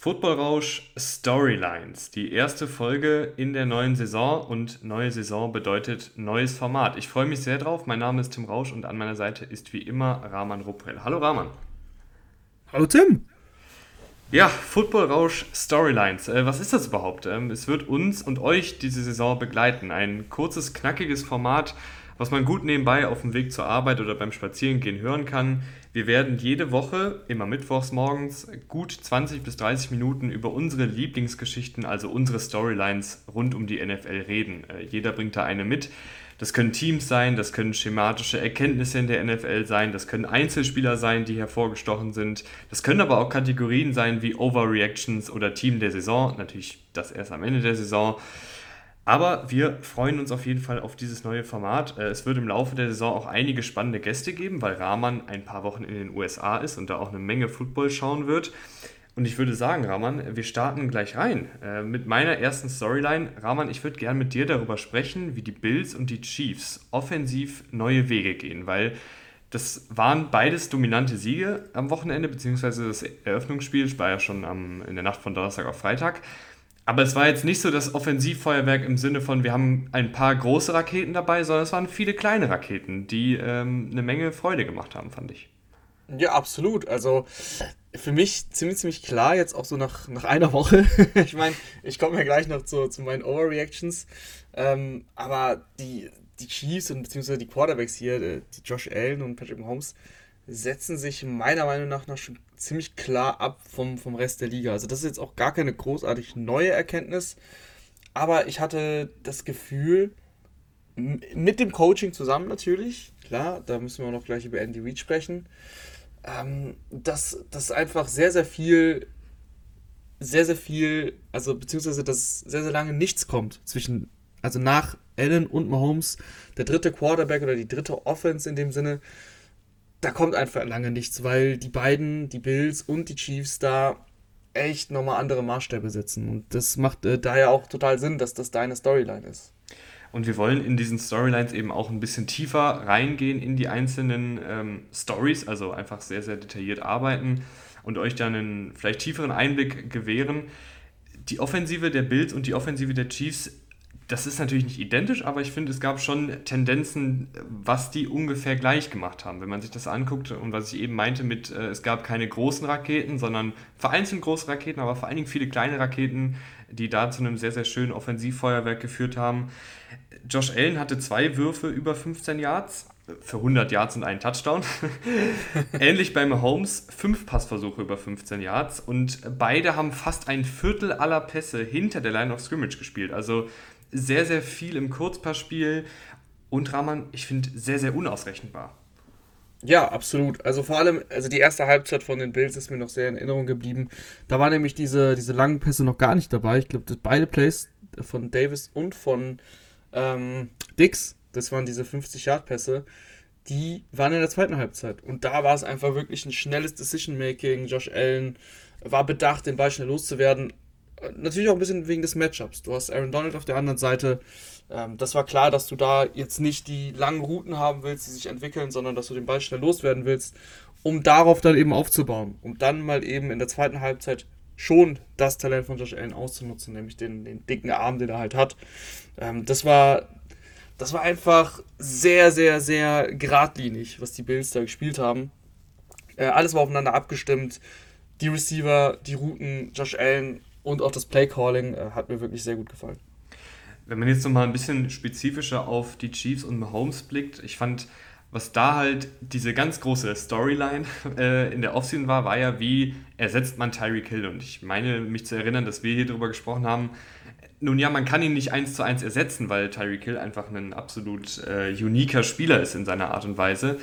Footballrausch Storylines. Die erste Folge in der neuen Saison und neue Saison bedeutet neues Format. Ich freue mich sehr drauf. Mein Name ist Tim Rausch und an meiner Seite ist wie immer Rahman Ruprell. Hallo Rahman. Hallo Tim. Ja, Footballrausch Storylines. Äh, was ist das überhaupt? Ähm, es wird uns und euch diese Saison begleiten. Ein kurzes, knackiges Format, was man gut nebenbei auf dem Weg zur Arbeit oder beim Spazierengehen hören kann. Wir werden jede Woche, immer mittwochs morgens, gut 20 bis 30 Minuten über unsere Lieblingsgeschichten, also unsere Storylines rund um die NFL reden. Äh, jeder bringt da eine mit. Das können Teams sein, das können schematische Erkenntnisse in der NFL sein, das können Einzelspieler sein, die hervorgestochen sind. Das können aber auch Kategorien sein wie Overreactions oder Team der Saison, natürlich das erst am Ende der Saison. Aber wir freuen uns auf jeden Fall auf dieses neue Format. Äh, es wird im Laufe der Saison auch einige spannende Gäste geben, weil Rahman ein paar Wochen in den USA ist und da auch eine Menge Football schauen wird. Und ich würde sagen, Rahman, wir starten gleich rein äh, mit meiner ersten Storyline. Rahman, ich würde gerne mit dir darüber sprechen, wie die Bills und die Chiefs offensiv neue Wege gehen, weil das waren beides dominante Siege am Wochenende, beziehungsweise das Eröffnungsspiel war ja schon am, in der Nacht von Donnerstag auf Freitag. Aber es war jetzt nicht so das Offensivfeuerwerk im Sinne von, wir haben ein paar große Raketen dabei, sondern es waren viele kleine Raketen, die ähm, eine Menge Freude gemacht haben, fand ich. Ja, absolut. Also für mich ziemlich, ziemlich klar, jetzt auch so nach, nach einer Woche. ich meine, ich komme ja gleich noch zu, zu meinen Overreactions. Ähm, aber die, die Chiefs und beziehungsweise die Quarterbacks hier, äh, die Josh Allen und Patrick Mahomes, setzen sich meiner Meinung nach noch schon ziemlich klar ab vom, vom Rest der Liga. Also das ist jetzt auch gar keine großartig neue Erkenntnis, aber ich hatte das Gefühl, mit dem Coaching zusammen natürlich, klar, da müssen wir noch gleich über Andy Reid sprechen, ähm, dass, dass einfach sehr, sehr viel, sehr, sehr viel, also beziehungsweise dass sehr, sehr lange nichts kommt zwischen, also nach Allen und Mahomes, der dritte Quarterback oder die dritte Offense in dem Sinne, da kommt einfach lange nichts, weil die beiden, die Bills und die Chiefs da echt nochmal andere Maßstäbe setzen. Und das macht äh, daher auch total Sinn, dass das deine Storyline ist. Und wir wollen in diesen Storylines eben auch ein bisschen tiefer reingehen in die einzelnen ähm, Stories, also einfach sehr, sehr detailliert arbeiten und euch dann einen vielleicht tieferen Einblick gewähren. Die Offensive der Bills und die Offensive der Chiefs das ist natürlich nicht identisch, aber ich finde, es gab schon Tendenzen, was die ungefähr gleich gemacht haben. Wenn man sich das anguckt und was ich eben meinte mit, äh, es gab keine großen Raketen, sondern vereinzelt große Raketen, aber vor allen Dingen viele kleine Raketen, die da zu einem sehr, sehr schönen Offensivfeuerwerk geführt haben. Josh Allen hatte zwei Würfe über 15 Yards für 100 Yards und einen Touchdown. Ähnlich bei Mahomes, fünf Passversuche über 15 Yards und beide haben fast ein Viertel aller Pässe hinter der Line of Scrimmage gespielt. Also sehr, sehr viel im Kurzpassspiel und Rahman, ich finde, sehr, sehr unausrechenbar. Ja, absolut. Also vor allem, also die erste Halbzeit von den Bills ist mir noch sehr in Erinnerung geblieben. Da waren nämlich diese, diese langen Pässe noch gar nicht dabei. Ich glaube, beide Plays von Davis und von ähm, Dix, das waren diese 50-Yard-Pässe, die waren in der zweiten Halbzeit. Und da war es einfach wirklich ein schnelles Decision-Making. Josh Allen war bedacht, den Ball schnell loszuwerden natürlich auch ein bisschen wegen des Matchups. Du hast Aaron Donald auf der anderen Seite. Ähm, das war klar, dass du da jetzt nicht die langen Routen haben willst, die sich entwickeln, sondern dass du den Ball schnell loswerden willst, um darauf dann eben aufzubauen. Um dann mal eben in der zweiten Halbzeit schon das Talent von Josh Allen auszunutzen, nämlich den, den dicken Arm, den er halt hat. Ähm, das war. Das war einfach sehr, sehr, sehr geradlinig, was die Bills da gespielt haben. Äh, alles war aufeinander abgestimmt. Die Receiver, die Routen, Josh Allen und auch das Playcalling äh, hat mir wirklich sehr gut gefallen. Wenn man jetzt nochmal ein bisschen spezifischer auf die Chiefs und Mahomes blickt, ich fand, was da halt diese ganz große Storyline äh, in der Offseason war, war ja, wie ersetzt man Tyreek Hill. Und ich meine, mich zu erinnern, dass wir hier drüber gesprochen haben. Nun ja, man kann ihn nicht eins zu eins ersetzen, weil Tyreek Hill einfach ein absolut äh, uniker Spieler ist in seiner Art und Weise.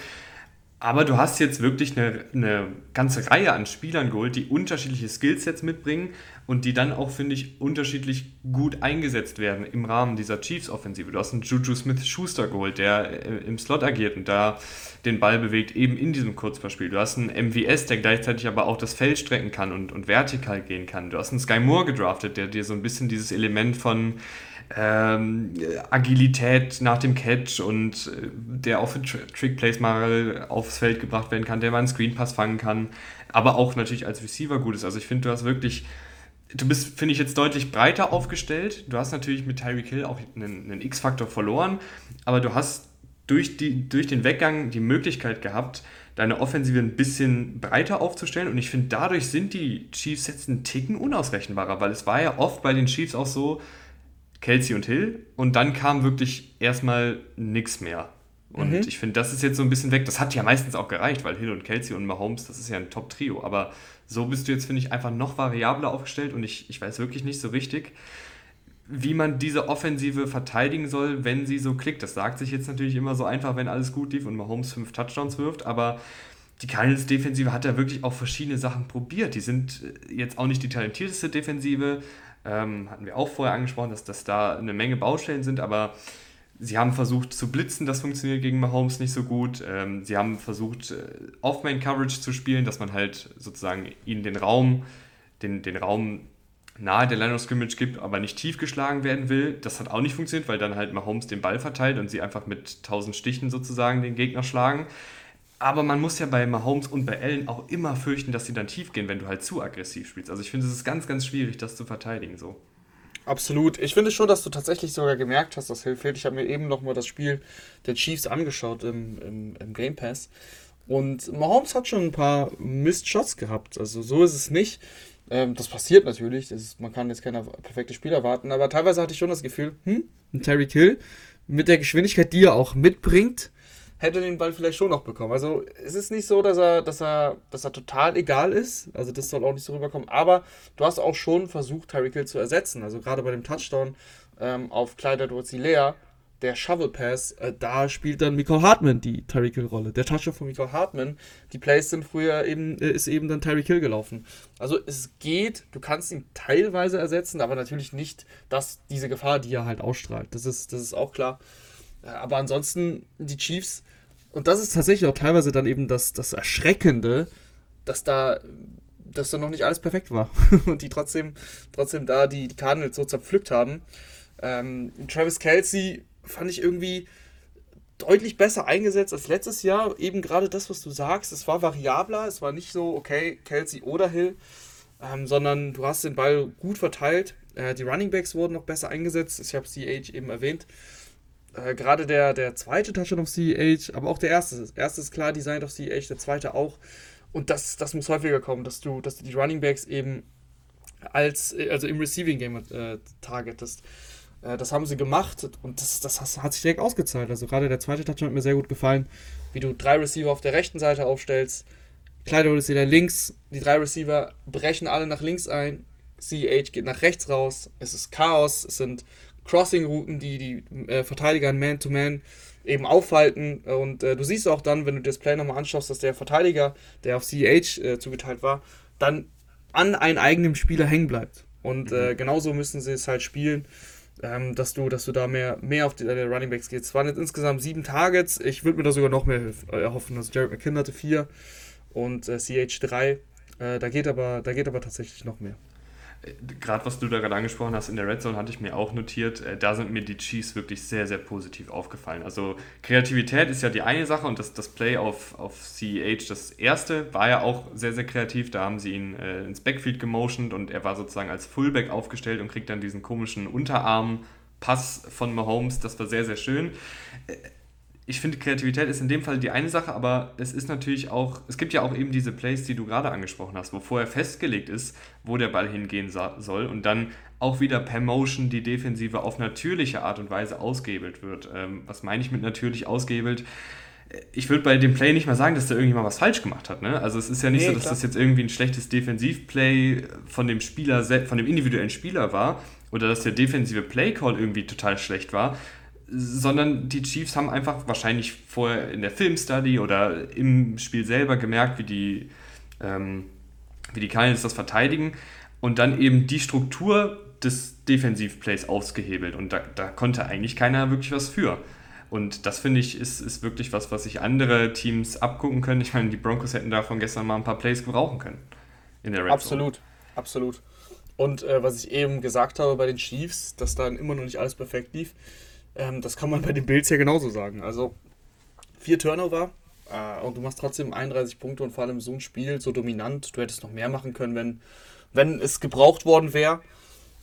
Aber du hast jetzt wirklich eine, eine ganze Reihe an Spielern geholt, die unterschiedliche Skillsets mitbringen und die dann auch, finde ich, unterschiedlich gut eingesetzt werden im Rahmen dieser Chiefs-Offensive. Du hast einen Juju Smith-Schuster geholt, der äh, im Slot agiert und da den Ball bewegt, eben in diesem Kurzpassspiel. Du hast einen MVS, der gleichzeitig aber auch das Feld strecken kann und, und vertikal gehen kann. Du hast einen Sky Moore gedraftet, der dir so ein bisschen dieses Element von ähm, Agilität nach dem Catch und äh, der auch für Trickplays mal aufs Feld gebracht werden kann, der mal einen Screenpass fangen kann, aber auch natürlich als Receiver gut ist. Also ich finde, du hast wirklich, du bist, finde ich, jetzt deutlich breiter aufgestellt. Du hast natürlich mit Tyreek Hill auch einen, einen X-Faktor verloren, aber du hast durch, die, durch den Weggang die Möglichkeit gehabt, deine Offensive ein bisschen breiter aufzustellen. Und ich finde, dadurch sind die Chiefs jetzt einen Ticken unausrechenbarer, weil es war ja oft bei den Chiefs auch so, Kelsey und Hill und dann kam wirklich erstmal nichts mehr. Und mhm. ich finde, das ist jetzt so ein bisschen weg. Das hat ja meistens auch gereicht, weil Hill und Kelsey und Mahomes, das ist ja ein Top-Trio. Aber so bist du jetzt, finde ich, einfach noch variabler aufgestellt und ich, ich weiß wirklich nicht so richtig, wie man diese Offensive verteidigen soll, wenn sie so klickt. Das sagt sich jetzt natürlich immer so einfach, wenn alles gut lief und Mahomes fünf Touchdowns wirft, aber die Cardinals Defensive hat ja wirklich auch verschiedene Sachen probiert. Die sind jetzt auch nicht die talentierteste Defensive, ähm, hatten wir auch vorher angesprochen, dass, dass da eine Menge Baustellen sind, aber sie haben versucht zu blitzen, das funktioniert gegen Mahomes nicht so gut. Ähm, sie haben versucht, äh, Off-Man-Coverage zu spielen, dass man halt sozusagen ihnen den Raum, den, den Raum nahe der Line of Scrimmage gibt, aber nicht tief geschlagen werden will. Das hat auch nicht funktioniert, weil dann halt Mahomes den Ball verteilt und sie einfach mit 1000 Stichen sozusagen den Gegner schlagen. Aber man muss ja bei Mahomes und bei Allen auch immer fürchten, dass sie dann tief gehen, wenn du halt zu aggressiv spielst. Also ich finde, es ist ganz, ganz schwierig, das zu verteidigen so. Absolut. Ich finde schon, dass du tatsächlich sogar gemerkt hast, dass Hill fehlt. Ich habe mir eben nochmal das Spiel der Chiefs angeschaut im, im, im, Game Pass. Und Mahomes hat schon ein paar Mist-Shots gehabt. Also so ist es nicht. Ähm, das passiert natürlich. Das ist, man kann jetzt keine perfekte Spiel erwarten. Aber teilweise hatte ich schon das Gefühl, hm, ein Terry Kill mit der Geschwindigkeit, die er auch mitbringt, hätte den Ball vielleicht schon noch bekommen. Also es ist nicht so, dass er, dass er, dass er total egal ist. Also das soll auch nicht so rüberkommen. Aber du hast auch schon versucht, Tyreek Hill zu ersetzen. Also gerade bei dem Touchdown ähm, auf Kleider Lea, der Shovel Pass, äh, da spielt dann Michael Hartman die Tyreek Hill Rolle. Der Touchdown von Michael Hartman, die Plays sind früher eben, äh, ist eben dann Tyreek Hill gelaufen. Also es geht, du kannst ihn teilweise ersetzen, aber natürlich nicht dass diese Gefahr, die er halt ausstrahlt. Das ist, das ist auch klar. Aber ansonsten, die Chiefs, und das ist tatsächlich auch teilweise dann eben das, das Erschreckende, dass da, dass da noch nicht alles perfekt war. und die trotzdem, trotzdem da die, die Cardinals so zerpflückt haben. Ähm, Travis Kelsey fand ich irgendwie deutlich besser eingesetzt als letztes Jahr. Eben gerade das, was du sagst, es war variabler, es war nicht so, okay, Kelsey oder Hill, ähm, sondern du hast den Ball gut verteilt. Äh, die Running Backs wurden noch besser eingesetzt. Ich habe CH eben erwähnt. Äh, gerade der, der zweite Touchdown auf CH, aber auch der erste. Das erste ist klar designed auf CH, der zweite auch. Und das, das muss häufiger kommen, dass du, dass du die Running Backs eben als, also im Receiving Game äh, targetest. Äh, das haben sie gemacht und das, das hat sich direkt ausgezahlt. Also gerade der zweite Touchdown hat mir sehr gut gefallen, wie du drei Receiver auf der rechten Seite aufstellst. Kleider ist wieder links, die drei Receiver brechen alle nach links ein, CH geht nach rechts raus, es ist Chaos, es sind Crossing-Routen, die die äh, Verteidiger Man-to-Man eben aufhalten. Und äh, du siehst auch dann, wenn du das Play nochmal anschaust, dass der Verteidiger, der auf CH äh, zugeteilt war, dann an einem eigenen Spieler hängen bleibt. Und äh, mhm. genauso müssen sie es halt spielen. Ähm, dass du, dass du da mehr, mehr auf die äh, Running Backs gehst. Es waren jetzt insgesamt sieben Targets. Ich würde mir da sogar noch mehr äh, erhoffen. Also Jared McKinn hatte vier und äh, CH drei. Äh, da geht aber, da geht aber tatsächlich noch mehr gerade was du da gerade angesprochen hast, in der Red Zone hatte ich mir auch notiert, äh, da sind mir die Chiefs wirklich sehr, sehr positiv aufgefallen. Also Kreativität ist ja die eine Sache und das, das Play auf, auf CEH, das erste, war ja auch sehr, sehr kreativ. Da haben sie ihn äh, ins Backfield gemotioned und er war sozusagen als Fullback aufgestellt und kriegt dann diesen komischen Unterarm-Pass von Mahomes. Das war sehr, sehr schön. Ich finde, Kreativität ist in dem Fall die eine Sache, aber es ist natürlich auch, es gibt ja auch eben diese Plays, die du gerade angesprochen hast, wo vorher festgelegt ist, wo der Ball hingehen soll und dann auch wieder per Motion die Defensive auf natürliche Art und Weise ausgehebelt wird. Ähm, was meine ich mit natürlich ausgehebelt? Ich würde bei dem Play nicht mal sagen, dass da irgendjemand was falsch gemacht hat. Ne? Also es ist ja nicht nee, so, dass klar. das jetzt irgendwie ein schlechtes Defensivplay von dem Spieler, von dem individuellen Spieler war oder dass der defensive Playcall irgendwie total schlecht war, sondern die Chiefs haben einfach wahrscheinlich vorher in der Filmstudy oder im Spiel selber gemerkt, wie die, ähm, wie die Cardinals das verteidigen und dann eben die Struktur des Defensivplays ausgehebelt und da, da konnte eigentlich keiner wirklich was für. Und das finde ich ist, ist wirklich was, was sich andere Teams abgucken können. Ich meine, die Broncos hätten davon gestern mal ein paar Plays gebrauchen können in der Red Absolut, Zone. absolut. Und äh, was ich eben gesagt habe bei den Chiefs, dass dann immer noch nicht alles perfekt lief, ähm, das kann man bei den Bills ja genauso sagen. Also vier Turnover äh, und du machst trotzdem 31 Punkte und vor allem so ein Spiel so dominant. Du hättest noch mehr machen können, wenn, wenn es gebraucht worden wäre.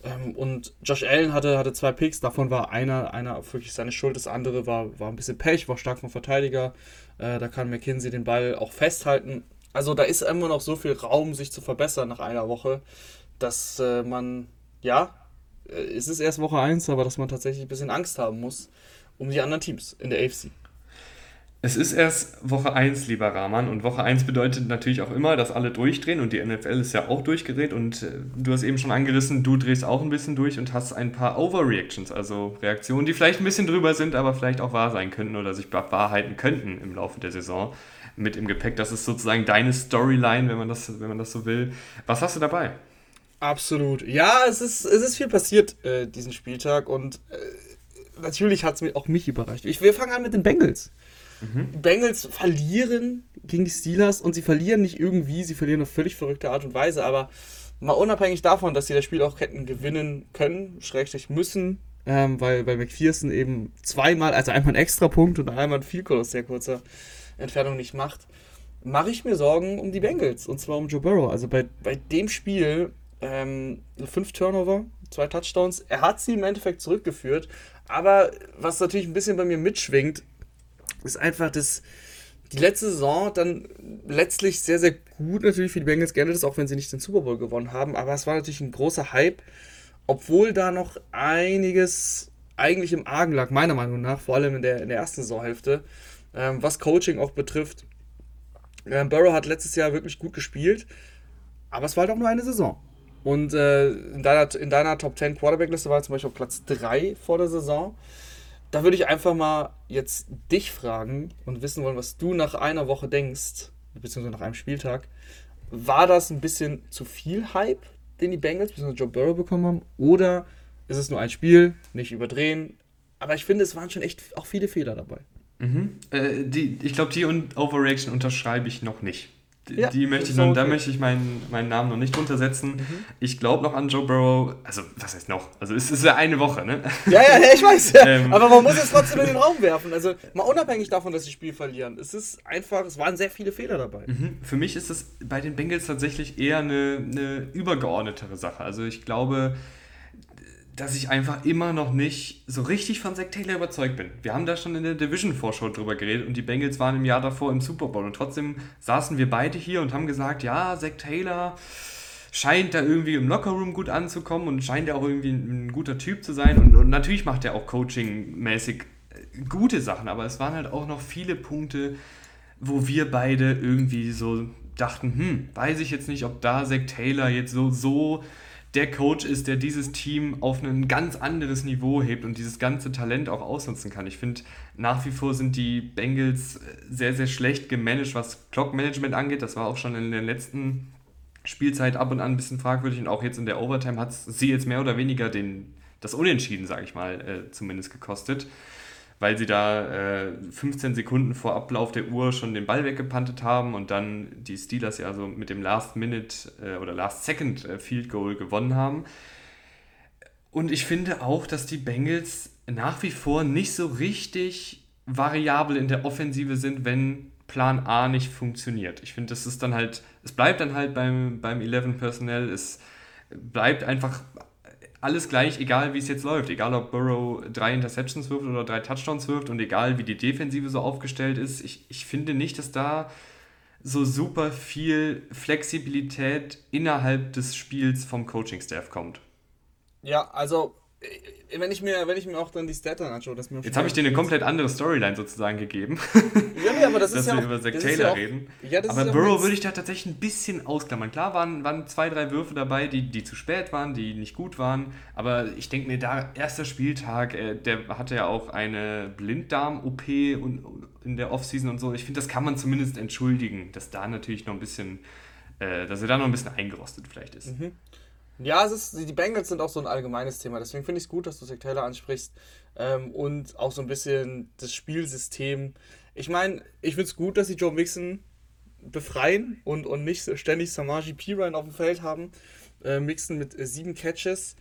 Ähm, und Josh Allen hatte, hatte zwei Picks, davon war einer, einer wirklich seine Schuld, das andere war, war ein bisschen Pech, war stark vom Verteidiger. Äh, da kann McKinsey den Ball auch festhalten. Also da ist immer noch so viel Raum, sich zu verbessern nach einer Woche, dass äh, man, ja, es ist erst Woche 1, aber dass man tatsächlich ein bisschen Angst haben muss um die anderen Teams in der AFC. Es ist erst Woche 1, lieber Rahman, und Woche 1 bedeutet natürlich auch immer, dass alle durchdrehen und die NFL ist ja auch durchgedreht und äh, du hast eben schon angerissen, du drehst auch ein bisschen durch und hast ein paar Overreactions, also Reaktionen, die vielleicht ein bisschen drüber sind, aber vielleicht auch wahr sein könnten oder sich bewahrheiten könnten im Laufe der Saison mit im Gepäck. Das ist sozusagen deine Storyline, wenn man das, wenn man das so will. Was hast du dabei? Absolut. Ja, es ist, es ist viel passiert äh, diesen Spieltag und äh, natürlich hat es auch mich überrascht. Ich, wir fangen an mit den Bengals. Mhm. Die Bengals verlieren gegen die Steelers und sie verlieren nicht irgendwie, sie verlieren auf völlig verrückte Art und Weise, aber mal unabhängig davon, dass sie das Spiel auch hätten gewinnen können, schrägstrich müssen, ähm, weil bei McPherson eben zweimal, also einmal ein extra Punkt und einmal ein Vielkohl aus sehr kurzer Entfernung nicht macht, mache ich mir Sorgen um die Bengals und zwar um Joe Burrow. Also bei, bei dem Spiel ähm, fünf Turnover, zwei Touchdowns. Er hat sie im Endeffekt zurückgeführt, aber was natürlich ein bisschen bei mir mitschwingt, ist einfach das, die letzte Saison dann letztlich sehr, sehr gut natürlich für die Bengals gerne das, auch wenn sie nicht den Super Bowl gewonnen haben. Aber es war natürlich ein großer Hype, obwohl da noch einiges eigentlich im Argen lag, meiner Meinung nach, vor allem in der, in der ersten Saisonhälfte, ähm, was Coaching auch betrifft. Ähm, Burrow hat letztes Jahr wirklich gut gespielt, aber es war halt auch nur eine Saison. Und äh, in, deiner, in deiner Top 10 Quarterback-Liste war zum Beispiel auf Platz 3 vor der Saison. Da würde ich einfach mal jetzt dich fragen und wissen wollen, was du nach einer Woche denkst, beziehungsweise nach einem Spieltag. War das ein bisschen zu viel Hype, den die Bengals bzw. Joe Burrow bekommen haben? Oder ist es nur ein Spiel, nicht überdrehen? Aber ich finde, es waren schon echt auch viele Fehler dabei. Mhm. Äh, die, ich glaube, die Overreaction unterschreibe ich noch nicht. Ja, die möchte ich noch, okay. da möchte ich meinen, meinen Namen noch nicht drunter setzen. Mhm. Ich glaube noch an Joe Burrow. Also, was heißt noch? Also, es ist ja eine Woche, ne? Ja, ja, ich weiß. Ja. ähm, Aber man muss es trotzdem in den Raum werfen. Also, mal unabhängig davon, dass sie das Spiel verlieren. Es ist einfach, es waren sehr viele Fehler dabei. Mhm. Für mich ist es bei den Bengals tatsächlich eher eine, eine übergeordnetere Sache. Also, ich glaube, dass ich einfach immer noch nicht so richtig von Zack Taylor überzeugt bin. Wir haben da schon in der Division-Vorschau drüber geredet und die Bengals waren im Jahr davor im Super Bowl und trotzdem saßen wir beide hier und haben gesagt, ja, Zack Taylor scheint da irgendwie im Lockerroom gut anzukommen und scheint ja auch irgendwie ein, guter Typ zu sein und, und natürlich macht er auch coaching-mäßig äh, gute Sachen, aber es waren halt auch noch viele Punkte, wo wir beide irgendwie so dachten, hm, weiß ich jetzt nicht, ob da Zack Taylor jetzt so, so der Coach ist, der dieses Team auf ein ganz anderes Niveau hebt und dieses ganze Talent auch ausnutzen kann. Ich finde, nach wie vor sind die Bengals sehr, sehr schlecht gemanagt, was Clock-Management angeht. Das war auch schon in der letzten Spielzeit ab und an ein bisschen fragwürdig und auch jetzt in der Overtime hat sie jetzt mehr oder weniger den, das Unentschieden, sage ich mal, äh, zumindest gekostet weil sie da äh, 15 Sekunden vor Ablauf der Uhr schon den Ball weggepantet haben und dann die Steelers ja so mit dem Last Minute äh, oder Last Second äh, Field Goal gewonnen haben. Und ich finde auch, dass die Bengals nach wie vor nicht so richtig variabel in der Offensive sind, wenn Plan A nicht funktioniert. Ich finde, das ist dann halt, es bleibt dann halt beim, beim 11 Personnel, es bleibt einfach alles gleich, egal wie es jetzt läuft. Egal, ob Burrow drei Interceptions wirft oder drei Touchdowns wirft und egal, wie die Defensive so aufgestellt ist. Ich, ich finde nicht, dass da so super viel Flexibilität innerhalb des Spiels vom Coaching-Staff kommt. Ja, also wenn ich mir, wenn ich mir auch dann die Stat anschaue, dass mir Jetzt habe ich dir eine komplett andere Storyline sozusagen gegeben. Ja, aber das dass ist ja wir auch, über das Taylor ja auch, reden. Ja, Aber Burrow würde ich da tatsächlich ein bisschen ausklammern. Klar waren, waren zwei, drei Würfe dabei, die, die zu spät waren, die nicht gut waren. Aber ich denke mir, da erster Spieltag, äh, der hatte ja auch eine Blinddarm-OP und, und in der Offseason und so. Ich finde, das kann man zumindest entschuldigen, dass da natürlich noch ein bisschen, äh, dass er da noch ein bisschen eingerostet vielleicht ist. Mhm. Ja, es ist, die Bengals sind auch so ein allgemeines Thema. Deswegen finde ich es gut, dass du Zach Taylor ansprichst. Ähm, und auch so ein bisschen das Spielsystem. Ich meine, ich finde es gut, dass sie Joe Mixon befreien und, und nicht ständig Samaji Piran auf dem Feld haben. Äh, Mixon mit äh, sieben Catches,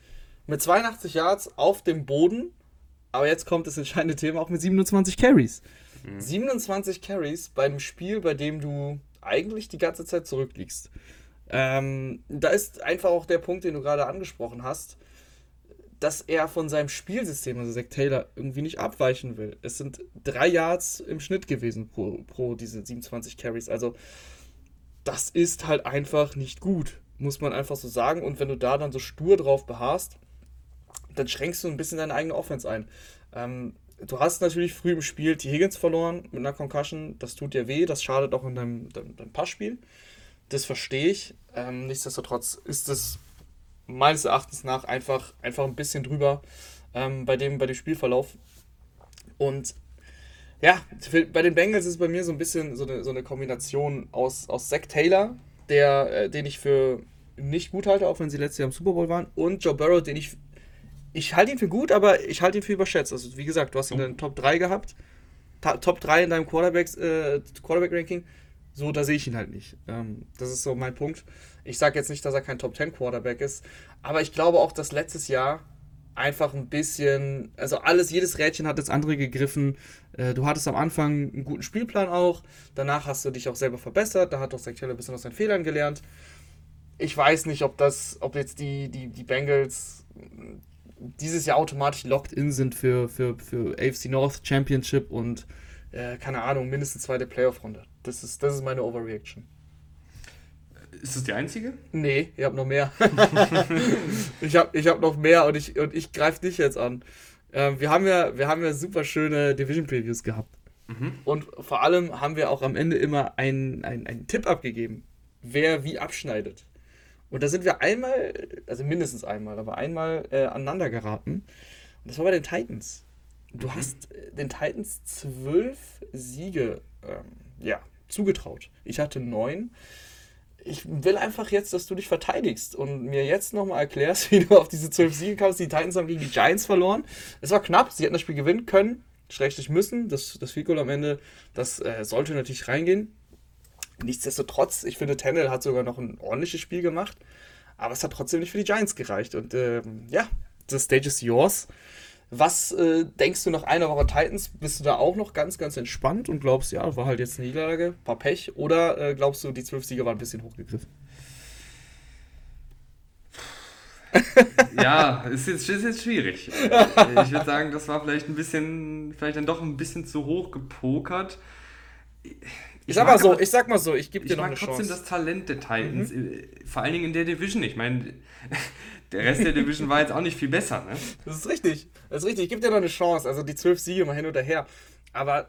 mit 82 Yards auf dem Boden. Aber jetzt kommt das entscheidende Thema auch mit 27 Carries. 27 Carries bei einem Spiel, bei dem du eigentlich die ganze Zeit zurückliegst. Ähm, da ist einfach auch der Punkt, den du gerade angesprochen hast, dass er von seinem Spielsystem, also Zach Taylor, irgendwie nicht abweichen will. Es sind drei Yards im Schnitt gewesen pro, pro diese 27 Carries. Also das ist halt einfach nicht gut, muss man einfach so sagen. Und wenn du da dann so stur drauf beharrst, dann schränkst du ein bisschen deine eigene Offense ein. Ähm, du hast natürlich früh im Spiel die Higgins verloren mit einer Concussion. Das tut dir weh, das schadet auch in deinem, deinem, deinem Passspiel. Das verstehe ich. Ähm, nichtsdestotrotz ist es meines Erachtens nach einfach, einfach ein bisschen drüber ähm, bei, dem, bei dem Spielverlauf. Und ja, für, bei den Bengals ist es bei mir so ein bisschen so eine, so eine Kombination aus, aus Zach Taylor, der, äh, den ich für nicht gut halte, auch wenn sie letztes Jahr im Super Bowl waren, und Joe Burrow, den ich. Ich halte ihn für gut, aber ich halte ihn für überschätzt. Also, wie gesagt, du hast ihn in den Top 3 gehabt. Top 3 in deinem Quarterbacks, äh, Quarterback-Ranking. So, da sehe ich ihn halt nicht. Ähm, das ist so mein Punkt. Ich sage jetzt nicht, dass er kein Top 10 Quarterback ist, aber ich glaube auch, dass letztes Jahr einfach ein bisschen, also alles, jedes Rädchen hat das andere gegriffen. Äh, du hattest am Anfang einen guten Spielplan auch, danach hast du dich auch selber verbessert, da hat doch Zach ein bisschen aus seinen Fehlern gelernt. Ich weiß nicht, ob das, ob jetzt die, die, die Bengals dieses Jahr automatisch locked in sind für, für, für AFC North Championship und äh, keine Ahnung, mindestens zweite Playoff-Runde. Das ist, das ist meine Overreaction. Ist das die einzige? Nee, ich habe noch mehr. ich habe ich hab noch mehr und ich, und ich greife dich jetzt an. Ähm, wir, haben ja, wir haben ja super schöne Division-Previews gehabt. Und vor allem haben wir auch am Ende immer einen, einen, einen Tipp abgegeben, wer wie abschneidet. Und da sind wir einmal, also mindestens einmal, aber einmal äh, aneinander geraten. Und das war bei den Titans. Du hast äh, den Titans zwölf Siege ähm, ja, zugetraut. Ich hatte neun. Ich will einfach jetzt, dass du dich verteidigst und mir jetzt nochmal erklärst, wie du auf diese zwölf Siege kamst. Die Titans haben gegen die Giants verloren. Es war knapp, sie hätten das Spiel gewinnen können, schrägstrich müssen. Das, das Field am Ende, das äh, sollte natürlich reingehen. Nichtsdestotrotz, ich finde, Tennell hat sogar noch ein ordentliches Spiel gemacht, aber es hat trotzdem nicht für die Giants gereicht. Und ähm, ja, the stage is yours. Was äh, denkst du nach einer Woche Titans? Bist du da auch noch ganz, ganz entspannt und glaubst, ja, war halt jetzt eine Niederlage, war Pech? Oder äh, glaubst du, die zwölf Siege waren ein bisschen hochgegriffen? Ja, ist jetzt, ist jetzt schwierig. Ich würde sagen, das war vielleicht ein bisschen, vielleicht dann doch ein bisschen zu hoch gepokert. Ich sag mag mal so, aber- ich sag mal so, ich gebe dir Ich noch mag eine trotzdem Chance. Mhm. das Talent der Titans, äh, vor allen Dingen in der Division. Ich meine, der Rest der Division war jetzt auch nicht viel besser. Ne? Das ist richtig. Das ist richtig. Ich gebe dir noch eine Chance. Also die zwölf Siege mal hin oder her. Aber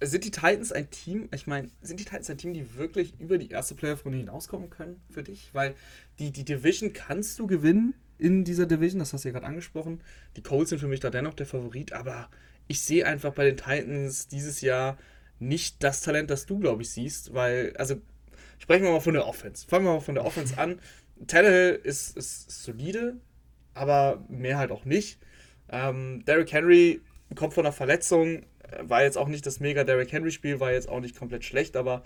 sind die Titans ein Team, ich meine, sind die Titans ein Team, die wirklich über die erste Playoff-Runde hinauskommen können für dich? Weil die, die Division kannst du gewinnen in dieser Division, das hast du ja gerade angesprochen. Die Colts sind für mich da dennoch der Favorit, aber ich sehe einfach bei den Titans dieses Jahr nicht das Talent, das du, glaube ich, siehst, weil, also sprechen wir mal von der Offense. Fangen wir mal von der Offense an. Tannehill ist, ist, solide, aber mehr halt auch nicht. Ähm, Derrick Henry kommt von einer Verletzung, äh, war jetzt auch nicht das mega Derrick Henry-Spiel, war jetzt auch nicht komplett schlecht, aber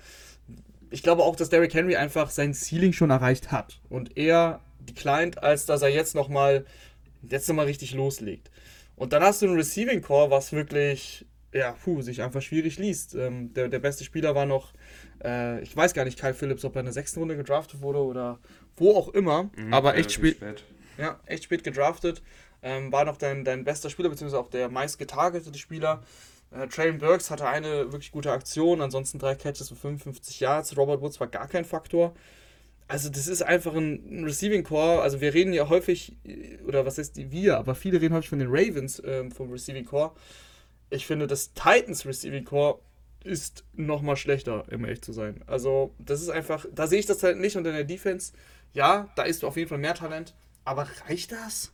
ich glaube auch, dass Derrick Henry einfach sein Ceiling schon erreicht hat und eher declined, als dass er jetzt nochmal jetzt mal richtig loslegt. Und dann hast du einen Receiving Core, was wirklich, ja, puh, sich einfach schwierig liest. Ähm, der, der beste Spieler war noch, äh, ich weiß gar nicht, Kyle Phillips, ob er in der sechsten Runde gedraftet wurde oder wo auch immer, aber echt Relativ spät, ja, echt spät gedraftet. Ähm, war noch dein, dein bester Spieler, beziehungsweise auch der meist getargetete Spieler. Äh, Traylon Burks hatte eine wirklich gute Aktion, ansonsten drei Catches für 55 Yards. Robert Woods war gar kein Faktor. also das ist einfach ein, Receiving Core. Also wir reden ja häufig, oder was heißt die wir, aber viele reden häufig von den Ravens ähm, vom Receiving Core. Ich finde, das Titans Receiving Core ist noch mal schlechter, um echt zu sein. Also das ist einfach, da sehe ich das halt nicht. Und in der Defense, ja, da ist auf jeden Fall mehr Talent. Aber reicht das?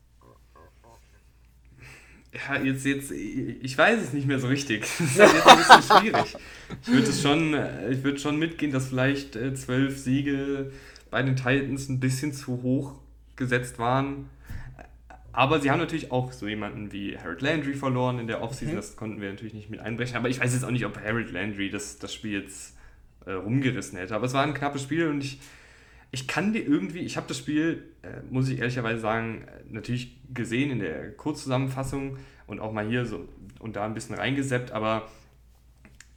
Ja, jetzt, jetzt, ich weiß es nicht mehr so richtig. Das ist jetzt ein bisschen schwierig. Ich würde schon, ich würde schon mitgehen, dass vielleicht äh, zwölf Siege bei den Titans ein bisschen zu hoch gesetzt waren. Aber sie haben natürlich auch so jemanden wie Harold Landry verloren in der Offseason. Mhm. Das konnten wir natürlich nicht mit einbrechen. Aber ich weiß jetzt auch nicht, ob Harold Landry das, das Spiel jetzt äh, rumgerissen hätte. Aber es war ein knappes Spiel und ich, ich kann dir irgendwie, ich habe das Spiel, äh, muss ich ehrlicherweise sagen, natürlich gesehen in der Kurzzusammenfassung und auch mal hier so und da ein bisschen reingeseppt, aber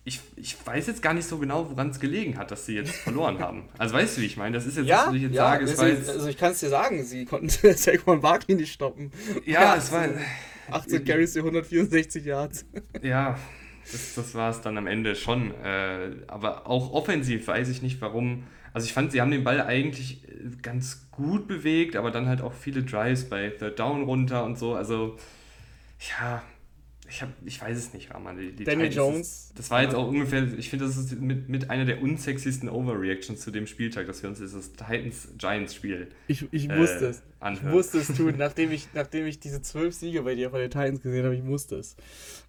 ich, ich weiß jetzt gar nicht so genau, woran es gelegen hat, dass sie jetzt verloren haben. Also weißt du, wie ich meine? Das ist jetzt, ja, was ich jetzt ja, sage. Es also, also ich kann es dir sagen, sie konnten Saquon Barkley nicht stoppen. Ja, ja es war... 18 Carries für 164 Yards. Ja, das, das war es dann am Ende schon. Äh, aber auch offensiv weiß ich nicht, warum. Also ich fand, sie haben den Ball eigentlich ganz gut bewegt, aber dann halt auch viele Drives bei Third Down runter und so. Also ja, ich, hab, ich weiß es nicht, Rahman. Die, Jones. Das, war jetzt auch ungefähr, ich finde, das ist mit, mit einer der unsexiesten Overreactions zu dem Spieltag, dass wir uns dieses Titans-Giants-Spiel Ich, ich musste äh, es. Anhören. Ich musste es tun, nachdem ich, nachdem ich diese zwölf Siege bei dir von den Titans gesehen habe, ich musste es.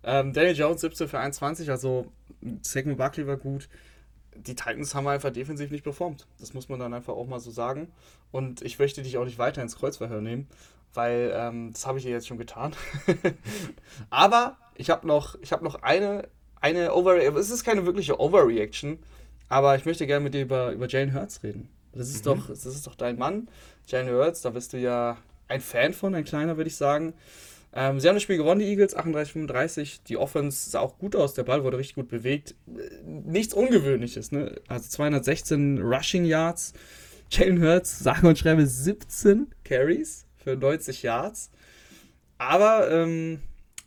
Ähm, Danny Jones 17 für 21, also Second Buckley war gut. Die Titans haben einfach defensiv nicht performt. Das muss man dann einfach auch mal so sagen. Und ich möchte dich auch nicht weiter ins Kreuzverhör nehmen weil ähm, das habe ich ja jetzt schon getan. Aber ich habe noch, ich hab noch eine, eine Over... Es ist keine wirkliche Overreaction, aber ich möchte gerne mit dir über, über Jane Hurts reden. Das ist, mhm. doch, das ist doch dein Mann, Jane Hurts, da bist du ja ein Fan von, ein kleiner, würde ich sagen. Ähm, sie haben das Spiel gewonnen, die Eagles, 38-35. Die Offense sah auch gut aus, der Ball wurde richtig gut bewegt. Nichts Ungewöhnliches, ne? Also 216 Rushing Yards. Jalen Hurts, sage und schreibe 17 Carries für 90 Yards. Aber ähm,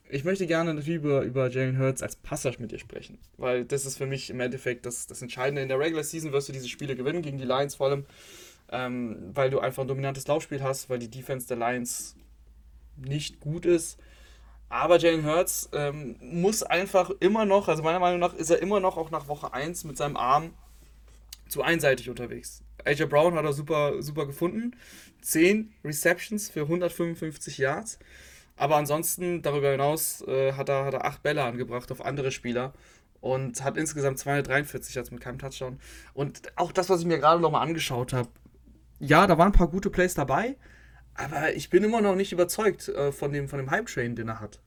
ich möchte gerne über, über Jalen Hurts als Passer mit dir sprechen, weil das ist für mich im Endeffekt das, das Entscheidende. In der Regular Season wirst du diese Spiele gewinnen, gegen die Lions vor allem, ähm, weil du einfach ein dominantes Laufspiel hast, weil die Defense der Lions nicht gut ist. Aber Jalen Hurts ähm, muss einfach immer noch, also meiner Meinung nach ist er immer noch auch nach Woche 1 mit seinem Arm zu einseitig unterwegs. AJ Brown hat er super, super gefunden. 10 Receptions für 155 Yards. Aber ansonsten, darüber hinaus, äh, hat, er, hat er 8 Bälle angebracht auf andere Spieler und hat insgesamt 243 Yards mit keinem Touchdown. Und auch das, was ich mir gerade nochmal angeschaut habe, ja, da waren ein paar gute Plays dabei, aber ich bin immer noch nicht überzeugt äh, von dem, von dem Hype-Train, den er hat.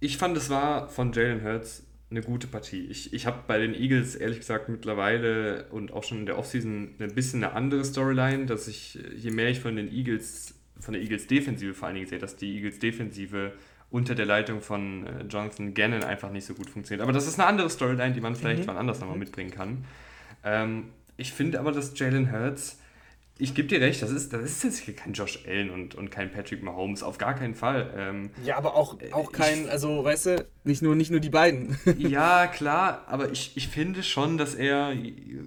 Ich fand, es war von Jalen Hurts eine gute Partie. Ich, ich habe bei den Eagles ehrlich gesagt mittlerweile und auch schon in der Offseason ein bisschen eine andere Storyline, dass ich, je mehr ich von den Eagles, von der Eagles Defensive vor allen Dingen sehe, dass die Eagles Defensive unter der Leitung von äh, Jonathan Gannon einfach nicht so gut funktioniert. Aber das ist eine andere Storyline, die man vielleicht mhm. wann anders nochmal mitbringen kann. Ähm, ich finde aber, dass Jalen Hurts ich gebe dir recht, das ist, das ist jetzt hier kein Josh Allen und, und kein Patrick Mahomes, auf gar keinen Fall. Ähm, ja, aber auch, auch kein, ich, also weißt du, nicht nur, nicht nur die beiden. ja, klar, aber ich, ich finde schon, dass er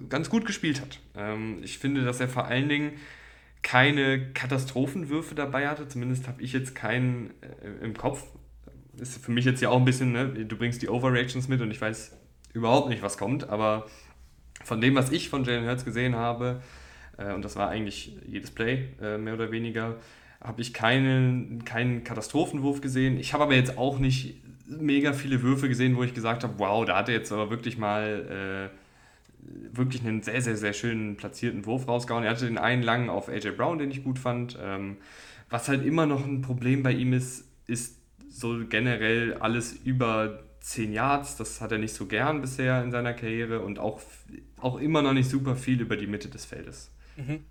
ganz gut gespielt hat. Ähm, ich finde, dass er vor allen Dingen keine Katastrophenwürfe dabei hatte, zumindest habe ich jetzt keinen äh, im Kopf. Ist für mich jetzt ja auch ein bisschen, ne? du bringst die Overreactions mit und ich weiß überhaupt nicht, was kommt, aber von dem, was ich von Jalen Hurts gesehen habe, äh, und das war eigentlich jedes Play, äh, mehr oder weniger, habe ich keinen, keinen Katastrophenwurf gesehen. Ich habe aber jetzt auch nicht mega viele Würfe gesehen, wo ich gesagt habe, wow, da hat er jetzt aber wirklich mal äh, wirklich einen sehr, sehr, sehr schönen platzierten Wurf rausgehauen. Er hatte den einen langen auf AJ Brown, den ich gut fand. Ähm, was halt immer noch ein Problem bei ihm ist, ist so generell alles über 10 Yards. Das hat er nicht so gern bisher in seiner Karriere und auch, auch immer noch nicht super viel über die Mitte des Feldes. Mhm.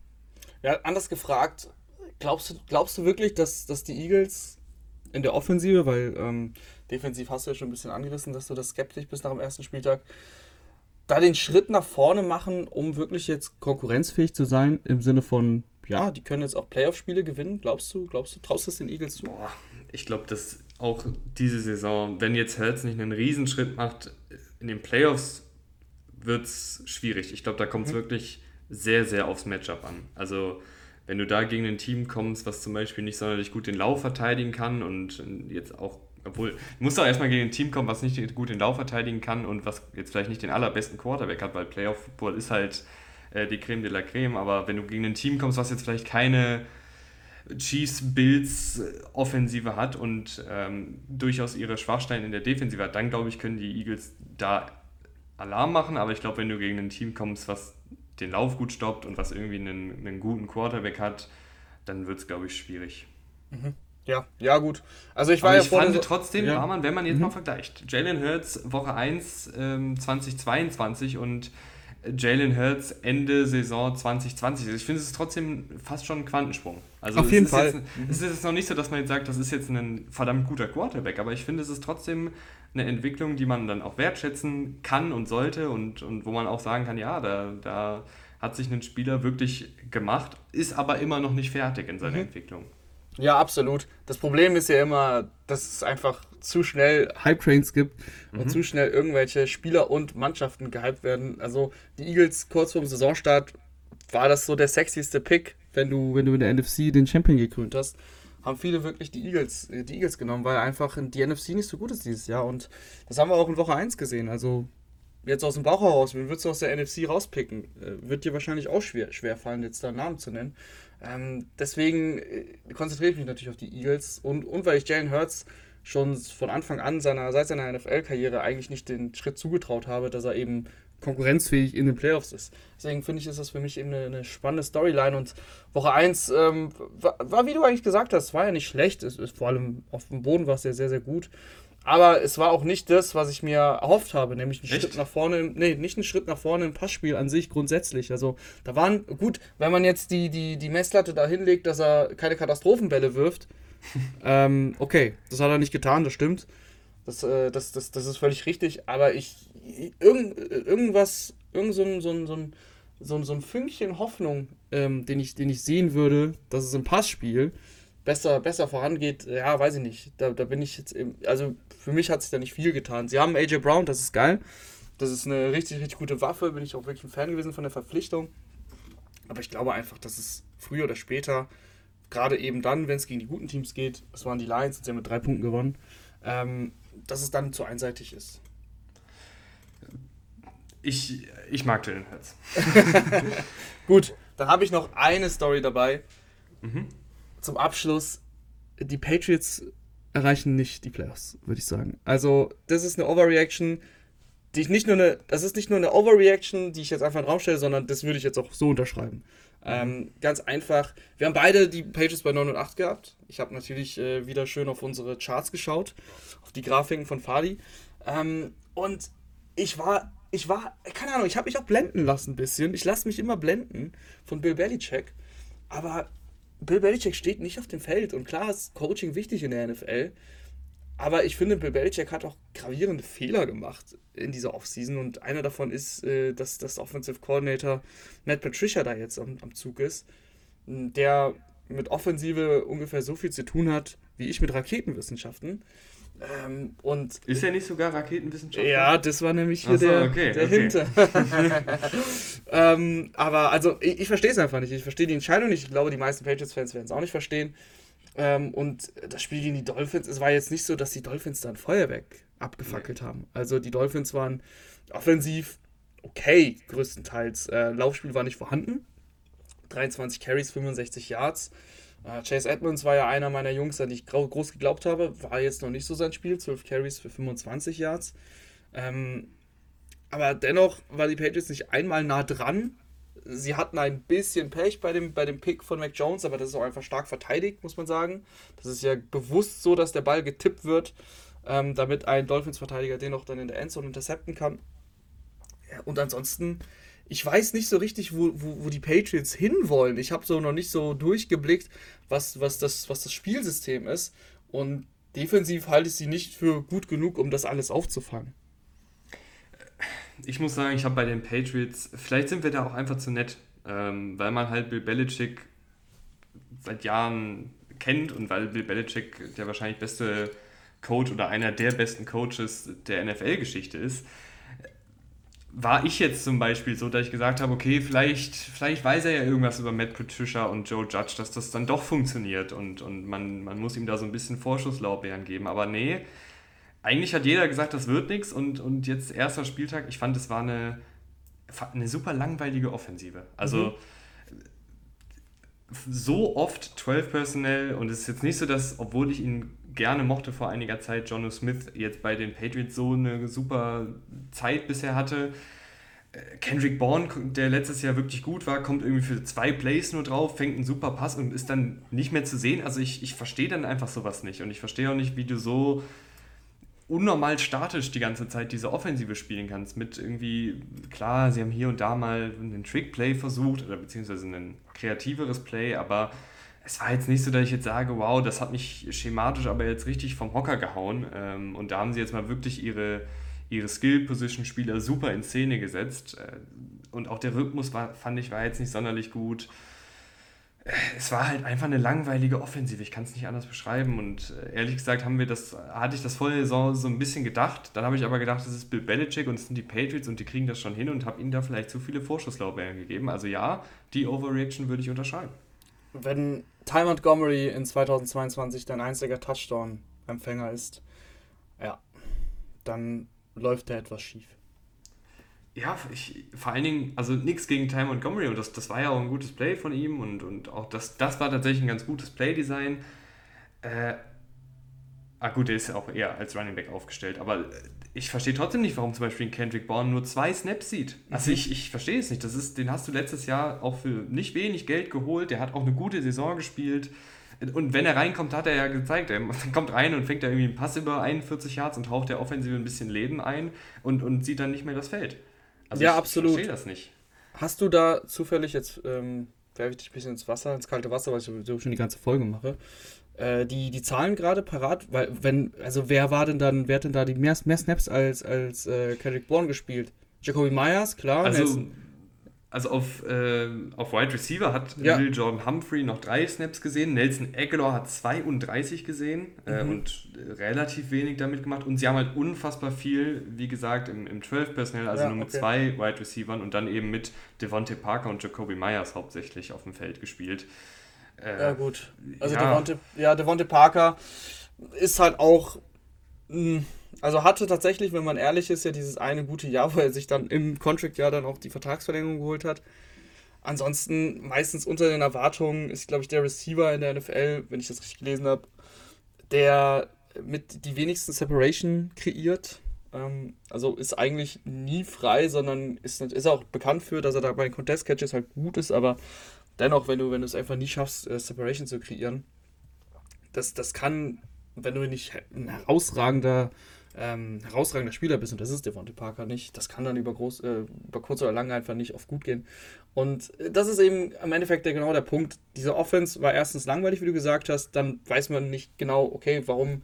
Ja, anders gefragt, glaubst du, glaubst du wirklich, dass, dass die Eagles in der Offensive, weil ähm, defensiv hast du ja schon ein bisschen angerissen, dass du das skeptisch bist nach dem ersten Spieltag, da den Schritt nach vorne machen, um wirklich jetzt konkurrenzfähig zu sein, im Sinne von, ja, die können jetzt auch Playoff-Spiele gewinnen, glaubst du, glaubst du, traust du es den Eagles zu? Boah, ich glaube, dass auch diese Saison, wenn jetzt Hertz nicht einen Riesenschritt macht in den Playoffs, wird es schwierig. Ich glaube, da kommt es mhm. wirklich sehr, sehr aufs Matchup an. Also wenn du da gegen ein Team kommst, was zum Beispiel nicht sonderlich gut den Lauf verteidigen kann und jetzt auch, obwohl, du musst auch erstmal gegen ein Team kommen, was nicht gut den Lauf verteidigen kann und was jetzt vielleicht nicht den allerbesten Quarterback hat, weil Playoff-Football ist halt äh, die Creme de la Creme, aber wenn du gegen ein Team kommst, was jetzt vielleicht keine Chiefs Bills Offensive hat und ähm, durchaus ihre Schwachstellen in der Defensive hat, dann glaube ich, können die Eagles da Alarm machen, aber ich glaube, wenn du gegen ein Team kommst, was den Lauf gut stoppt und was irgendwie einen, einen guten Quarterback hat, dann wird es, glaube ich, schwierig. Mhm. Ja, ja, gut. Also ich war Aber ja ich fand so trotzdem, ja. war man, wenn man jetzt mhm. mal vergleicht, Jalen Hurts Woche 1 ähm, 2022 und Jalen Hurts Ende Saison 2020. Also ich finde, es ist trotzdem fast schon ein Quantensprung. Also Auf jeden Fall. Jetzt. Es ist jetzt noch nicht so, dass man jetzt sagt, das ist jetzt ein verdammt guter Quarterback, aber ich finde, es ist trotzdem eine Entwicklung, die man dann auch wertschätzen kann und sollte und, und wo man auch sagen kann, ja, da, da hat sich ein Spieler wirklich gemacht, ist aber immer noch nicht fertig in seiner mhm. Entwicklung. Ja, absolut. Das Problem ist ja immer, dass es einfach zu schnell Hype-Trains gibt mhm. und zu schnell irgendwelche Spieler und Mannschaften gehypt werden. Also die Eagles kurz vor dem Saisonstart war das so der sexyste Pick, wenn du, wenn du in der NFC den Champion gekrönt hast. Haben viele wirklich die Eagles, die Eagles genommen, weil einfach die NFC nicht so gut ist dieses Jahr. Und das haben wir auch in Woche 1 gesehen. Also jetzt aus dem Bauch heraus, wen würdest du aus der NFC rauspicken? Äh, wird dir wahrscheinlich auch schwer, schwer fallen, jetzt da einen Namen zu nennen. Ähm, deswegen äh, konzentriere ich mich natürlich auf die Eagles und, und weil ich Jalen Hurts schon von Anfang an seiner, seit seiner NFL-Karriere eigentlich nicht den Schritt zugetraut habe, dass er eben konkurrenzfähig in den Playoffs ist. Deswegen finde ich, ist das für mich eben eine, eine spannende Storyline. Und Woche 1 ähm, war, war, wie du eigentlich gesagt hast, war ja nicht schlecht. Es ist vor allem auf dem Boden war es ja sehr, sehr gut. Aber es war auch nicht das, was ich mir erhofft habe, nämlich einen Echt? Schritt nach vorne, nee, nicht einen Schritt nach vorne im Passspiel an sich grundsätzlich. Also da waren, gut, wenn man jetzt die, die, die Messlatte da hinlegt, dass er keine Katastrophenbälle wirft, ähm, okay, das hat er nicht getan, das stimmt. Das, äh, das, das, das ist völlig richtig, aber ich, irgend, irgendwas, irgend so ein, so ein, so ein, so ein, so ein Fünkchen Hoffnung, ähm, den, ich, den ich sehen würde, dass es im Passspiel besser, besser vorangeht, ja, weiß ich nicht. Da, da bin ich jetzt eben, also für mich hat sich da nicht viel getan. Sie haben AJ Brown, das ist geil. Das ist eine richtig, richtig gute Waffe, bin ich auch wirklich ein Fan gewesen von der Verpflichtung. Aber ich glaube einfach, dass es früher oder später, gerade eben dann, wenn es gegen die guten Teams geht, das waren die Lions, und sie haben mit drei Punkten gewonnen, ähm, dass es dann zu einseitig ist. Ich, ich mag Jalen Hurts. Gut, dann habe ich noch eine Story dabei. Mhm zum Abschluss, die Patriots erreichen nicht die Playoffs, würde ich sagen. Also, das ist eine Overreaction, die ich nicht nur eine, das ist nicht nur eine Overreaction, die ich jetzt einfach in den Raum stelle, sondern das würde ich jetzt auch so unterschreiben. Ähm, ganz einfach, wir haben beide die Pages bei 9 und 8 gehabt. Ich habe natürlich äh, wieder schön auf unsere Charts geschaut, auf die Grafiken von Fadi. Ähm, und ich war, ich war, keine Ahnung, ich habe mich auch blenden lassen ein bisschen. Ich lasse mich immer blenden von Bill Belichick. Aber Bill Belichick steht nicht auf dem Feld und klar ist Coaching wichtig in der NFL, aber ich finde, Bill Belichick hat auch gravierende Fehler gemacht in dieser Offseason und einer davon ist, äh, dass das Offensive Coordinator Matt Patricia da jetzt am, am Zug ist, der mit Offensive ungefähr so viel zu tun hat wie ich mit Raketenwissenschaften. Ähm, und ist er nicht sogar Raketenwissenschaftler? Ja, das war nämlich hier so, der, okay, der okay. Hinter. ähm, aber also ich, ich verstehe es einfach nicht. Ich verstehe die Entscheidung nicht. Ich glaube, die meisten Patriots-Fans werden es auch nicht verstehen. Ähm, und das Spiel gegen die Dolphins, es war jetzt nicht so, dass die Dolphins dann Feuerwerk abgefackelt nee. haben. Also die Dolphins waren offensiv okay, größtenteils. Äh, Laufspiel war nicht vorhanden. 23 Carries, 65 Yards. Äh, Chase Edmonds war ja einer meiner Jungs, an die ich groß geglaubt habe. War jetzt noch nicht so sein Spiel. 12 Carries für 25 Yards. Ähm, aber dennoch war die Patriots nicht einmal nah dran. Sie hatten ein bisschen Pech bei dem, bei dem Pick von Mac Jones, aber das ist auch einfach stark verteidigt, muss man sagen. Das ist ja bewusst so, dass der Ball getippt wird, ähm, damit ein Dolphins-Verteidiger den auch dann in der Endzone intercepten kann. Ja, und ansonsten ich weiß nicht so richtig, wo, wo, wo die Patriots hinwollen. Ich habe so noch nicht so durchgeblickt, was, was, das, was das Spielsystem ist. Und defensiv halte ich sie nicht für gut genug, um das alles aufzufangen. Ich muss sagen, ich habe bei den Patriots, vielleicht sind wir da auch einfach zu nett, ähm, weil man halt Bill Belichick seit Jahren kennt und weil Bill Belichick der wahrscheinlich beste Coach oder einer der besten Coaches der NFL-Geschichte ist war ich jetzt zum Beispiel so, dass ich gesagt habe, okay, vielleicht, vielleicht weiß er ja irgendwas über Matt Patricia und Joe Judge, dass das dann doch funktioniert und, und man, man muss ihm da so ein bisschen Vorschusslaubeeren geben. Aber nee, eigentlich hat jeder gesagt, das wird nichts und, und jetzt erster Spieltag, ich fand, es war eine, eine super langweilige Offensive. Also mhm. So oft 12 Personnel und es ist jetzt nicht so, dass, obwohl ich ihn gerne mochte vor einiger Zeit, Jono Smith jetzt bei den Patriots so eine super Zeit bisher hatte. Äh, Kendrick Bourne, der letztes Jahr wirklich gut war, kommt irgendwie für zwei Plays nur drauf, fängt einen super Pass und ist dann nicht mehr zu sehen. Also ich, ich verstehe dann einfach sowas nicht. Und ich verstehe auch nicht, wie du so unnormal statisch die ganze Zeit diese Offensive spielen kannst. Mit irgendwie, klar, sie haben hier und da mal einen Trick-Play versucht oder beziehungsweise ein kreativeres Play, aber es war jetzt nicht so, dass ich jetzt sage, wow, das hat mich schematisch aber jetzt richtig vom Hocker gehauen. Ähm, und da haben sie jetzt mal wirklich ihre, ihre Skill-Position-Spieler super in Szene gesetzt. Äh, und auch der Rhythmus war, fand ich, war jetzt nicht sonderlich gut es war halt einfach eine langweilige Offensive. Ich kann es nicht anders beschreiben. Und äh, ehrlich gesagt haben wir das, hatte ich das vor der Saison so ein bisschen gedacht. Dann habe ich aber gedacht, das ist Bill Belichick und es sind die Patriots und die kriegen das schon hin und habe ihnen da vielleicht zu viele Vorschusslaubeeren gegeben. Also ja, die Overreaction würde ich unterschreiben. Wenn Ty Montgomery in 2022 dein einziger Touchdown-Empfänger ist, ja, dann läuft da etwas schief ja, ich, vor allen Dingen, also nichts gegen Ty Montgomery und das, das war ja auch ein gutes Play von ihm und, und auch das, das war tatsächlich ein ganz gutes Playdesign. Äh, ah gut, der ist ja auch eher als Running Back aufgestellt, aber ich verstehe trotzdem nicht, warum zum Beispiel Kendrick Bourne nur zwei Snaps sieht. Also mhm. ich, ich verstehe es nicht. Das ist, den hast du letztes Jahr auch für nicht wenig Geld geholt. Der hat auch eine gute Saison gespielt. Und wenn er reinkommt, hat er ja gezeigt, er kommt rein und fängt da irgendwie einen Pass über 41 Yards und haucht der Offensive ein bisschen Leben ein und, und sieht dann nicht mehr das Feld. Also ja, ich absolut. verstehe das nicht. Hast du da zufällig, jetzt ähm, werfe ich dich ein bisschen ins Wasser, ins kalte Wasser, weil ich so schon die ganze Folge mache, äh, die, die Zahlen gerade parat? Weil, wenn, also wer war denn dann, wer hat denn da die mehr, mehr Snaps als, als äh, Kendrick Bourne gespielt? Jacoby Myers, klar. Also, Nelson. Also auf, äh, auf Wide Receiver hat ja. Will Jordan Humphrey noch drei Snaps gesehen, Nelson Aguilar hat 32 gesehen äh, mhm. und relativ wenig damit gemacht. Und sie haben halt unfassbar viel, wie gesagt, im, im 12-Personal, also ja, nur mit okay. zwei Wide Receivern und dann eben mit Devontae Parker und Jacoby Myers hauptsächlich auf dem Feld gespielt. Äh, ja, gut. Also ja. Devonte, ja, Devonte Parker ist halt auch. Mh, hm, also hatte tatsächlich, wenn man ehrlich ist, ja dieses eine gute Jahr, wo er sich dann im Contract-Jahr dann auch die Vertragsverlängerung geholt hat. Ansonsten meistens unter den Erwartungen ist, glaube ich, der Receiver in der NFL, wenn ich das richtig gelesen habe, der mit die wenigsten Separation kreiert. Ähm, also ist eigentlich nie frei, sondern ist, ist auch bekannt für, dass er da bei den Contest-Catches halt gut ist, aber dennoch, wenn du, wenn du es einfach nie schaffst, äh, Separation zu kreieren, das, das kann, wenn du nicht ein herausragender ähm, herausragender Spieler bist, und das ist Devontae Parker nicht, das kann dann über, groß, äh, über kurz oder lang einfach nicht oft gut gehen. Und äh, das ist eben im Endeffekt der, genau der Punkt. Diese Offense war erstens langweilig, wie du gesagt hast, dann weiß man nicht genau, okay, warum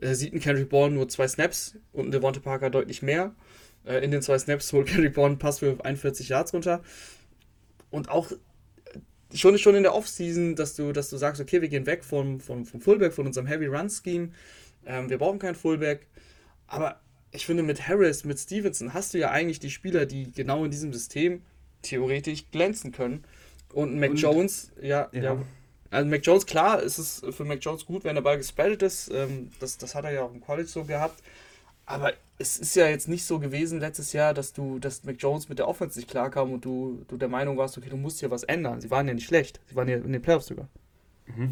äh, sieht ein Kendrick Bourne nur zwei Snaps und ein Devontae Parker deutlich mehr. Äh, in den zwei Snaps holt Kendrick Bourne einen Pass für 41 Yards runter. Und auch äh, schon, schon in der Offseason, dass du, dass du sagst, okay, wir gehen weg vom, vom, vom Fullback, von unserem Heavy Run Scheme. Ähm, wir brauchen keinen Fullback. Aber ich finde, mit Harris, mit Stevenson hast du ja eigentlich die Spieler, die genau in diesem System theoretisch glänzen können. Und Mac Und, Jones, ja, ja, ja. Also Mac Jones, klar, ist es für Mac Jones gut, wenn der Ball gespreadet ist. Ähm, das, das hat er ja auch im College so gehabt. Aber es ist ja jetzt nicht so gewesen letztes Jahr, dass du, dass Mac Jones mit der Offense nicht klarkam und du, du der Meinung warst, okay, du musst hier was ändern. Sie waren ja nicht schlecht. Sie waren ja in den Playoffs sogar. Mhm.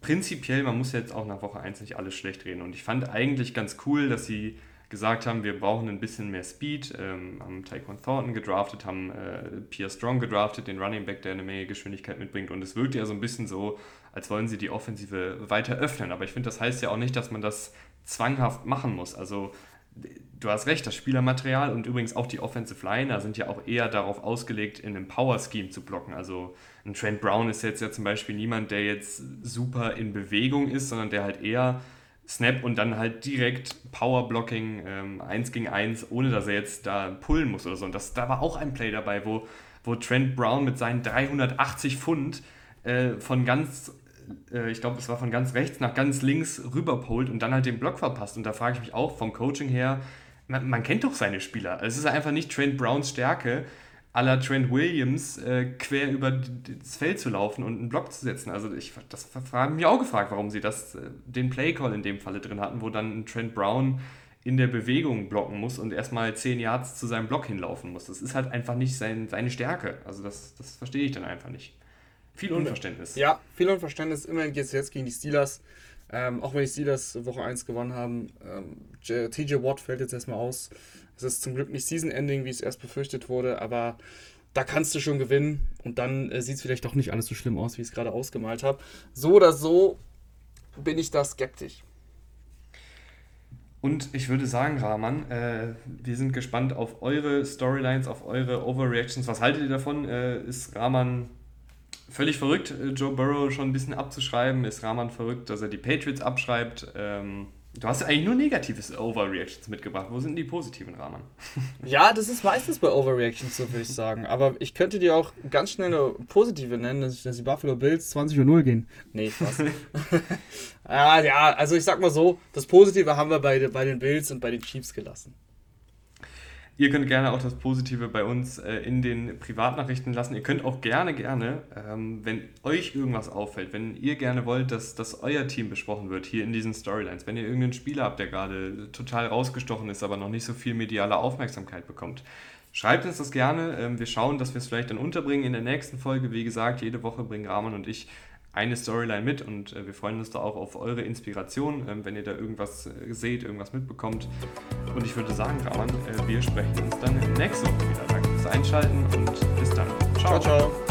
Prinzipiell, man muss jetzt auch nach Woche 1 nicht alles schlecht reden. Und ich fand eigentlich ganz cool, dass sie gesagt haben, wir brauchen ein bisschen mehr Speed, ähm, haben Taekwon Thornton gedraftet, haben äh, Pierre Strong gedraftet, den Running Back, der eine Menge Geschwindigkeit mitbringt. Und es wirkt ja so ein bisschen so, als wollen sie die Offensive weiter öffnen. Aber ich finde, das heißt ja auch nicht, dass man das zwanghaft machen muss. Also du hast recht, das Spielermaterial und übrigens auch die Offensive Liner sind ja auch eher darauf ausgelegt, in einem Power-Scheme zu blocken. Also ein Trent Brown ist jetzt ja zum Beispiel niemand, der jetzt super in Bewegung ist, sondern der halt eher Snap und dann halt direkt Power-Blocking ähm, 1 gegen 1, ohne dass er jetzt da pullen muss oder so. Und das, da war auch ein Play dabei, wo, wo Trent Brown mit seinen 380 Pfund äh, von ganz äh, ich glaube, es war von ganz rechts nach ganz links rüberpolt und dann halt den Block verpasst. Und da frage ich mich auch vom Coaching her, man, man kennt doch seine Spieler. Es ist einfach nicht Trent Browns Stärke, la Trent Williams äh, quer über das Feld zu laufen und einen Block zu setzen. Also ich das haben mich auch gefragt, warum sie das äh, den Playcall in dem Falle drin hatten, wo dann Trent Brown in der Bewegung blocken muss und erstmal 10 Yards zu seinem Block hinlaufen muss. Das ist halt einfach nicht sein, seine Stärke. Also das, das verstehe ich dann einfach nicht. Viel Unverständnis. Ja, viel Unverständnis. Immerhin geht es jetzt gegen die Steelers. Ähm, auch wenn die Steelers Woche 1 gewonnen haben. Ähm, TJ Watt fällt jetzt erstmal aus. Es ist zum Glück nicht Season-Ending, wie es erst befürchtet wurde, aber da kannst du schon gewinnen und dann äh, sieht es vielleicht doch nicht alles so schlimm aus, wie ich es gerade ausgemalt habe. So oder so bin ich da skeptisch. Und ich würde sagen, Rahman, äh, wir sind gespannt auf eure Storylines, auf eure Overreactions. Was haltet ihr davon? Äh, ist Rahman völlig verrückt, äh, Joe Burrow schon ein bisschen abzuschreiben? Ist Rahman verrückt, dass er die Patriots abschreibt? Ähm, Du hast eigentlich nur negatives Overreactions mitgebracht. Wo sind die positiven, Rahman? Ja, das ist meistens bei Overreactions so, würde ich sagen. Aber ich könnte dir auch ganz schnell eine positive nennen, dass, die Buffalo Bills 20 0 gehen. Nee, Spaß. ah, ja, also ich sag mal so, das Positive haben wir bei, bei den Bills und bei den Chiefs gelassen. Ihr könnt gerne auch das Positive bei uns äh, in den Privatnachrichten lassen. Ihr könnt auch gerne, gerne, ähm, wenn euch irgendwas auffällt, wenn ihr gerne wollt, dass, dass euer Team besprochen wird hier in diesen Storylines, wenn ihr irgendeinen Spieler habt, der gerade total rausgestochen ist, aber noch nicht so viel mediale Aufmerksamkeit bekommt, Schreibt uns das gerne. Ähm, wir schauen, dass wir es vielleicht dann unterbringen in der nächsten Folge. Wie gesagt, jede Woche bringen Rahman und ich eine Storyline mit und äh, wir freuen uns da auch auf eure Inspiration, ähm, wenn ihr da irgendwas äh, seht, irgendwas mitbekommt. Und ich würde sagen, Raman, äh, wir sprechen uns dann nächste Woche wieder. Danke fürs Einschalten und bis dann. ciao. ciao. ciao.